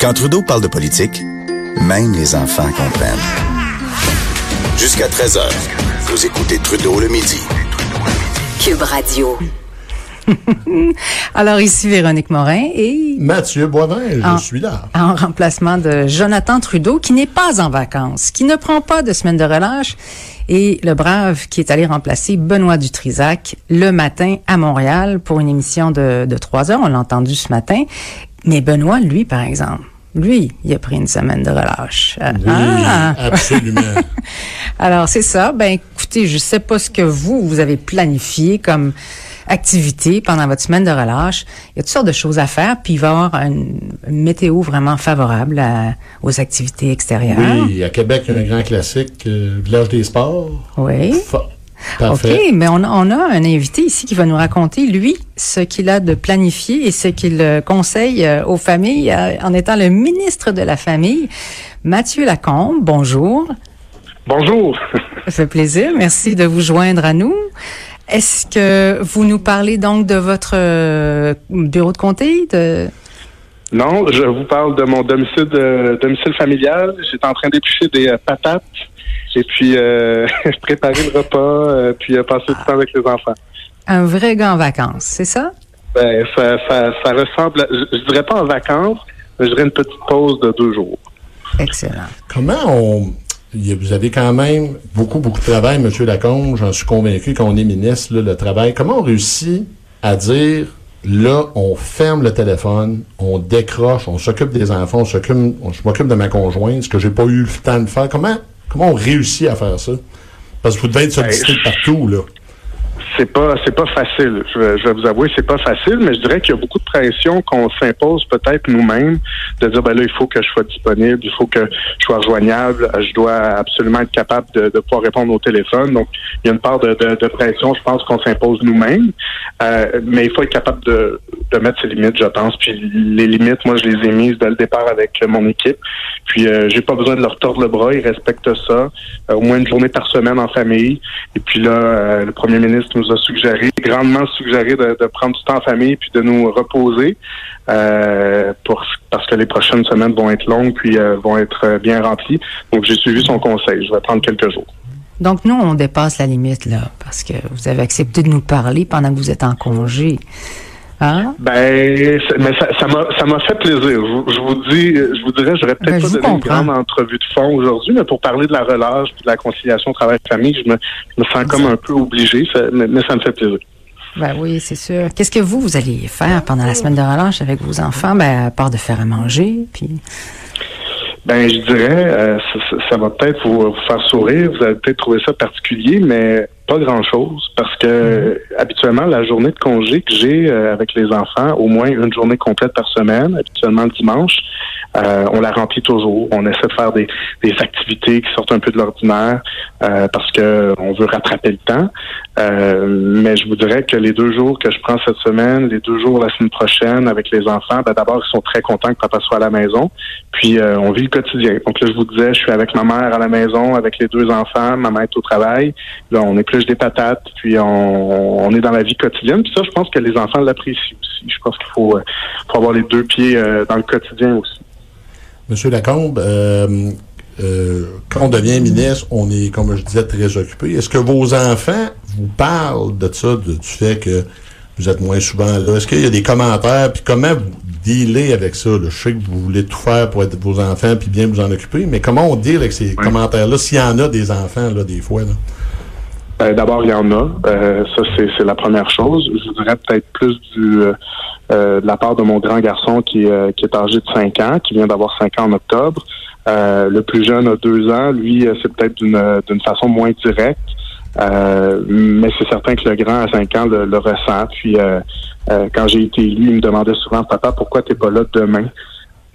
Quand Trudeau parle de politique, même les enfants comprennent. Jusqu'à 13h, vous écoutez Trudeau le midi. Cube Radio. Alors ici Véronique Morin et Mathieu Boivin, je En- suis là. en remplacement de Jonathan Trudeau qui n'est pas en vacances, qui ne prend pas de semaine de relâche et le brave qui est allé remplacer Benoît Dutrisac le matin à Montréal pour une émission de, de trois heures. On l'a entendu ce matin. Mais Benoît, lui, par exemple, lui, il a pris une semaine de relâche. Euh, Oui, ah! absolument. Alors, c'est ça. Ben, écoutez, je sais pas ce que vous, vous avez planifié comme activité pendant votre semaine de relâche. Il y a toutes sortes de choses à faire, puis il va y avoir une, une météo vraiment favorable à- aux activités extérieures. oui, à Québec, il y a un grand classique, euh, Village des sports. Oui. Parfait. OK, mais on, on a un invité ici qui va nous raconter, lui, ce qu'il a de planifié et ce qu'il euh, conseille euh, aux familles euh, en étant le ministre de la Famille. Mathieu Lacombe, bonjour. Bonjour. Ça fait plaisir. Merci de vous joindre à nous. Est-ce que vous nous parlez donc de votre bureau de comté? De... Non, je vous parle de mon domicile de, domicile familial. J'étais en train d'éplucher des euh, patates et puis euh, préparer le repas, euh, puis euh, passer du temps avec les enfants. Un vrai gars en vacances, c'est ça? Ben, ça, ça, ça ressemble, à- je, je dirais pas en vacances, mais je dirais une petite pause de deux jours. Excellent. Comment on. Vous avez quand même beaucoup, beaucoup de travail, M. Lacombe. J'en suis convaincu qu'on est ministre, là, le travail. Comment on réussit à dire, là, on ferme le téléphone, on décroche, on s'occupe des enfants, on s'occupe, je m'occupe de ma conjointe, ce que j'ai pas eu le temps de faire. Comment, comment on réussit à faire ça? Parce que vous devez être sollicité de partout, là. C'est pas, c'est pas facile. Je vais, je vais vous avouer, c'est pas facile, mais je dirais qu'il y a beaucoup de pression qu'on s'impose peut-être nous-mêmes de dire ben là, il faut que je sois disponible, il faut que je sois rejoignable, je dois absolument être capable de, de pouvoir répondre au téléphone. Donc, il y a une part de, de, de pression, je pense, qu'on s'impose nous-mêmes, Euh, mais il faut être capable de, de mettre ses limites, je pense. Puis les limites, moi, je les ai mises dès le départ avec mon équipe. Puis euh, j'ai pas besoin de leur tordre le bras, ils respectent ça. Euh, au moins une journée par semaine en famille. Et puis là, euh, le premier ministre nous a suggéré, grandement suggéré de, prendre du temps en famille puis de nous reposer euh, parce que les prochaines semaines vont être longues puis euh, vont être euh, bien remplies. Donc j'ai suivi son conseil. Je vais prendre quelques jours. Donc, nous, on dépasse la limite, là, parce que vous avez accepté de nous parler pendant que vous êtes en congé. Hein? Ben, mais ça m'a ça m'a fait plaisir. Je, vous- je vous dis, je vous dirais, j'aurais Ben, peut-être je pas donné une comprends. grande entrevue de fond aujourd'hui, mais pour parler de la relâche, de la conciliation travail-famille, je me, je me sens comme un peu obligé, ça- mais, mais ça me fait plaisir. Ben oui, c'est sûr. Qu'est-ce que vous, vous allez faire pendant la semaine de relâche avec vos enfants? Ben, à part de faire à manger, puis... Ben, je dirais, euh, ça, ça- va peut-être vous, vous faire sourire. Vous allez peut-être trouver ça particulier, mais pas grand-chose, parce que euh, habituellement, la journée de congé que j'ai euh, avec les enfants, au moins une journée complète par semaine, habituellement le dimanche, euh, on la remplit toujours. On essaie de faire des, activités qui sortent un peu de l'ordinaire, euh, parce que on veut rattraper le temps. Euh, mais je vous dirais que les deux jours que je prends cette semaine, les deux jours la semaine prochaine avec les enfants, ben d'abord ils sont très contents que papa soit à la maison. Puis on vit le quotidien. Donc là, je vous disais, je suis avec ma mère à la maison, avec les deux enfants, ma mère est au travail. Là, on épluche des patates, puis on, est dans la vie quotidienne. Puis ça, je pense que les enfants l'apprécient aussi. Je pense qu'il faut, faut avoir les deux pieds dans le quotidien aussi. Monsieur Lacombe, euh, euh, quand on devient ministre, on est, comme je disais, très occupé. Est-ce que vos enfants vous parlent de ça, de- du fait que vous êtes moins souvent là? Est-ce qu'il y a des commentaires? Puis comment vous dealez avec ça? là? Je sais que vous voulez tout faire pour être vos enfants puis bien vous en occuper, mais comment on deal avec ces commentaires-là, s'il y en a des enfants, là, des fois? Là? Euh, D'abord, il y en a. Euh, ça, c'est la première chose. Je voudrais peut-être plus du euh, de la part de mon grand garçon qui, euh, qui est âgé de 5 ans, qui vient d'avoir 5 ans en octobre. Euh, le plus jeune a 2 ans. Lui, euh, c'est peut-être d'une euh, façon moins directe. Euh, mais c'est certain que le grand à 5 ans le, le ressent. Puis euh, euh, quand j'ai été élu, il me demandait souvent, papa, pourquoi t'es pas là demain?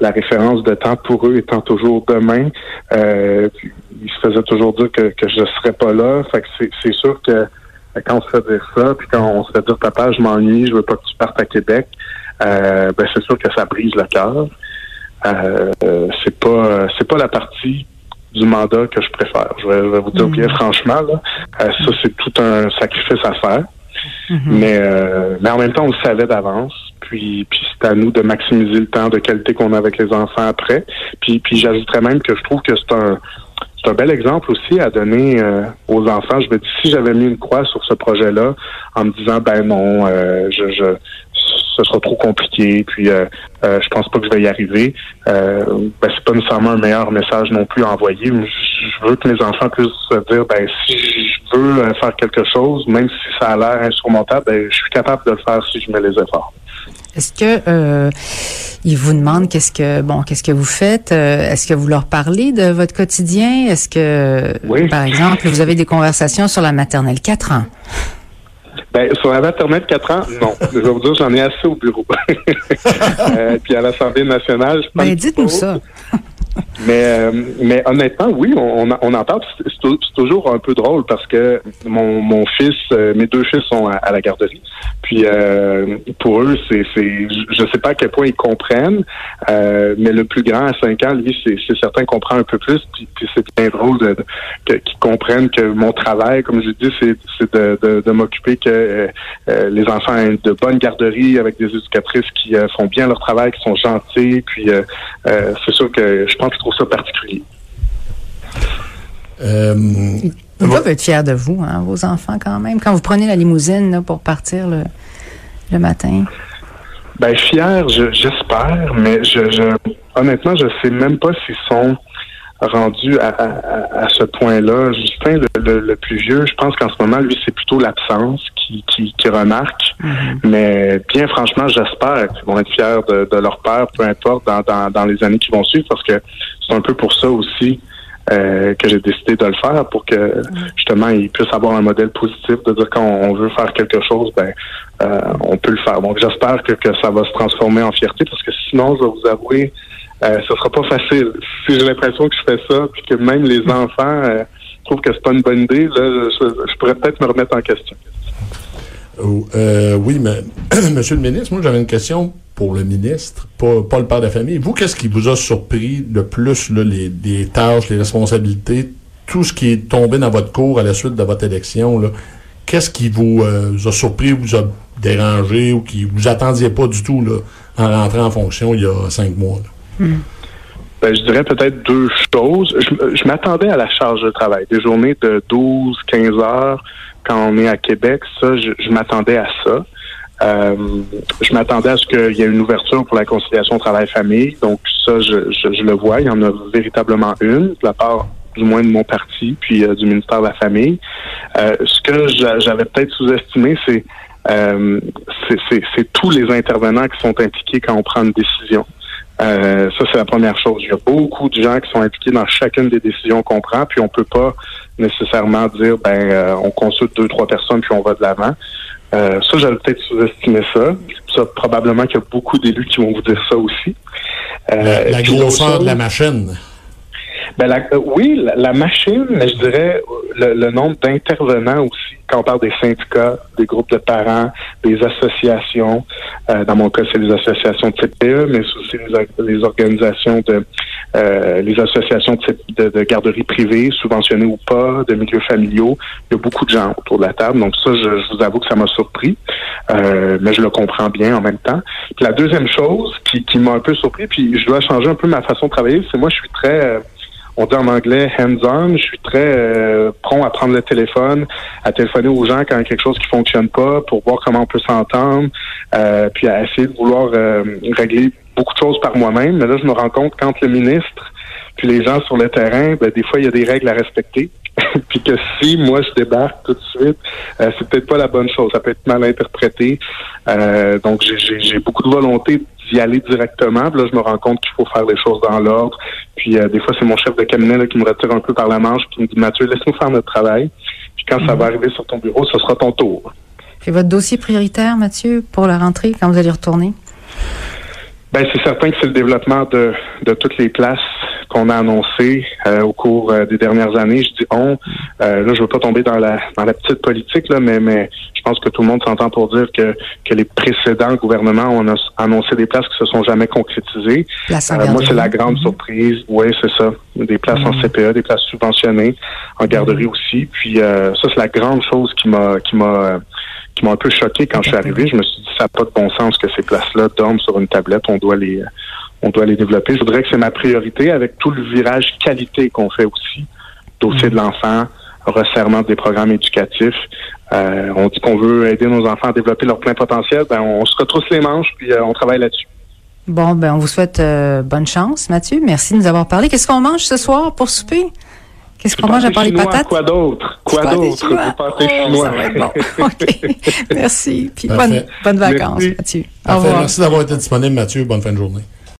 La référence de temps pour eux étant toujours demain. Euh, il se faisait toujours dire que, que je serais pas là. Fait que c'est sûr que quand on se fait dire ça, puis quand on se fait dire papa, je m'ennuie, je veux pas que tu partes à Québec, euh, ben c'est sûr que ça brise le cœur. Euh, c'est pas c'est pas la partie du mandat que je préfère. Je vais, je vais vous dire bien franchement, là, euh, ça c'est tout un sacrifice à faire. Mais, euh, mais en même temps, on le savait d'avance. Puis, puis c'est à nous de maximiser le temps de qualité qu'on a avec les enfants après. Puis, puis j'ajouterais même que je trouve que c'est un c'est un bel exemple aussi à donner euh, aux enfants. Je me dis, si j'avais mis une croix sur ce projet-là en me disant, ben non, euh, je, je, ce sera trop compliqué, puis euh, euh, je pense pas que je vais y arriver, euh, ben c'est pas nécessairement un meilleur message non plus à envoyer. Je veux que mes enfants puissent se dire, ben si je veux faire quelque chose, même si ça a l'air insurmontable, ben je suis capable de le faire si je mets les efforts. Est-ce que euh, ils vous demandent qu'est-ce que bon qu'est-ce que vous faites euh, Est-ce que vous leur parlez de votre quotidien? Est-ce que oui. par exemple vous avez des conversations sur la maternelle 4 ans? Ben, sur la maternelle 4 ans, non. Je vais vous dire, j'en ai assez au bureau. euh, puis à l'Assemblée nationale, je pense. Ben, dites-nous ça. Mais, euh, mais honnêtement, oui, on, on en parle. C'est toujours un peu drôle parce que mon, mon fils, euh, mes deux fils sont à, à la garderie. Puis euh, pour eux, c'est, je sais pas à quel point ils comprennent, euh, mais le plus grand à 5 ans, lui, c'est, certain comprend un peu plus. Puis, c'est bien drôle de, de, qu'ils comprennent que mon travail, comme je dis, c'est, de, de, de m'occuper que euh, les enfants aient de bonnes garderies avec des éducatrices qui font bien leur travail, qui sont gentils. Puis c'est sûr que je pense qu'ils trouvent ça particulier. Euh, Ils doivent être fiers de vous, hein, vos enfants, quand même, quand vous prenez la limousine là, pour partir le, le matin. Ben, fiers, j'espère, mais je, je, honnêtement, je sais même pas s'ils sont rendus à, à, à ce point-là. Justin, le, le, le, plus vieux, je pense qu'en ce moment, lui, c'est plutôt l'absence qui, qui, qui remarque. Mm-hmm. Mais bien franchement, j'espère qu'ils vont être fiers de, de, leur père, peu importe, dans, dans, dans les années qui vont suivre, parce que c'est un peu pour ça aussi euh, que j'ai décidé de le faire pour que justement ils puissent avoir un modèle positif de dire quand on veut faire quelque chose, ben euh, on peut le faire. Donc j'espère que, que ça va se transformer en fierté parce que sinon, je vais vous avouer, euh, ce sera pas facile. Si j'ai l'impression que je fais ça, puis que même les enfants euh, trouvent que c'est pas une bonne idée, là, je, je pourrais peut-être me remettre en question. Euh, oui, mais Monsieur le ministre, moi j'avais une question pour le ministre, pas, le père de famille. Vous, qu'est-ce qui vous a surpris le plus, là, les, tâches, les responsabilités, tout ce qui est tombé dans votre cours à la suite de votre élection? Qu'est-ce qui vous, euh, a surpris, vous a dérangé ou qui vous attendiez pas du tout là, en rentrant en fonction il y a cinq mois? Hmm. Ben, je dirais peut-être deux choses. Je, m'attendais à la charge de travail. Des journées de 12, 15 heures quand on est à Québec, ça, je, m'attendais à ça. Euh, je m'attendais à ce qu'il y ait une ouverture pour la conciliation travail-famille. Donc ça, je, je, je, le vois. Il y en a véritablement une, de la part du moins de mon parti, puis euh, du ministère de la Famille. Euh, ce que j'avais peut-être sous-estimé, euh, c'est tous les intervenants qui sont impliqués quand on prend une décision. Euh, ça, c'est la première chose. Il y a beaucoup de gens qui sont impliqués dans chacune des décisions qu'on prend, puis on peut pas nécessairement dire, ben, euh, on consulte deux, trois personnes, puis on va de l'avant. Euh, ça, j'avais peut-être sous-estimé ça. ça. Probablement qu'il y a beaucoup d'élus qui vont vous dire ça aussi. la, la grosseur de la machine. Ben la, euh, oui, la, la, machine, mais je dirais le, le nombre d'intervenants aussi. Quand on parle des syndicats, des groupes de parents, des associations, euh, dans mon cas, c'est les associations de CPE, mais aussi les, les organisations de euh, les associations de, de, de garderies privées, subventionnées ou pas, de milieux familiaux. Il y a beaucoup de gens autour de la table. Donc ça, je, je vous avoue que ça m'a surpris, euh, mais je le comprends bien en même temps. Puis la deuxième chose qui, qui m'a un peu surpris, puis je dois changer un peu ma façon de travailler, c'est moi, je suis très on dit en anglais hands-on. Je suis très euh, prompt à prendre le téléphone, à téléphoner aux gens quand il y a quelque chose qui fonctionne pas pour voir comment on peut s'entendre, euh, puis à essayer de vouloir euh, régler beaucoup de choses par moi-même. Mais là, je me rends compte quand le ministre puis les gens sur le terrain, ben, des fois, il y a des règles à respecter. puis que si moi je débarque tout de suite, euh, c'est peut-être pas la bonne chose. Ça peut être mal interprété. Euh, donc j'ai beaucoup de volonté d'y aller directement. Puis là, je me rends compte qu'il faut faire les choses dans l'ordre. Puis euh, des fois, c'est mon chef de cabinet là, qui me retire un peu par la manche, qui me dit Mathieu, laisse-nous faire notre travail. Puis quand ça va arriver sur ton bureau, ce sera ton tour. C'est votre dossier prioritaire, Mathieu, pour la rentrée, quand vous allez retourner? Ben, c'est certain que c'est le développement de, de toutes les places qu'on a annoncé euh, au cours euh, des dernières années. Je dis on. Euh, là, je veux pas tomber dans la dans la petite politique là, mais mais je pense que tout le monde s'entend pour dire que que les précédents gouvernements ont annoncé des places qui se sont jamais concrétisées. moi, c'est la grande mm-hmm. surprise. Oui, c'est ça. Des places en mm-hmm. CPE, des places subventionnées, en garderie mm-hmm. aussi. Puis ça, c'est la grande chose qui m'a qui m'a qui m'a un peu choqué quand je suis arrivé. Je me suis dit, ça n'a pas de bon sens que ces places-là dorment sur une tablette. On doit les, on doit les développer. Je voudrais que c'est ma priorité avec tout le virage qualité qu'on fait aussi. Dossier de l'enfant, resserrement des programmes éducatifs. Euh, on dit qu'on veut aider nos enfants à développer leur plein potentiel. Ben, on se retrousse les manches puis euh, on travaille là-dessus. Bon, ben on vous souhaite euh, bonne chance, Mathieu. Merci de nous avoir parlé. Qu'est-ce qu'on mange ce soir pour souper? Qu'est-ce qu'on mange à part les patates? Quoi d'autre? Quoi d'autre? Du pâté chinois. bon. OK. Merci. Puis bonne, bonne vacances, Mathieu. Au revoir. Merci d'avoir été disponible, Mathieu. Bonne fin de journée.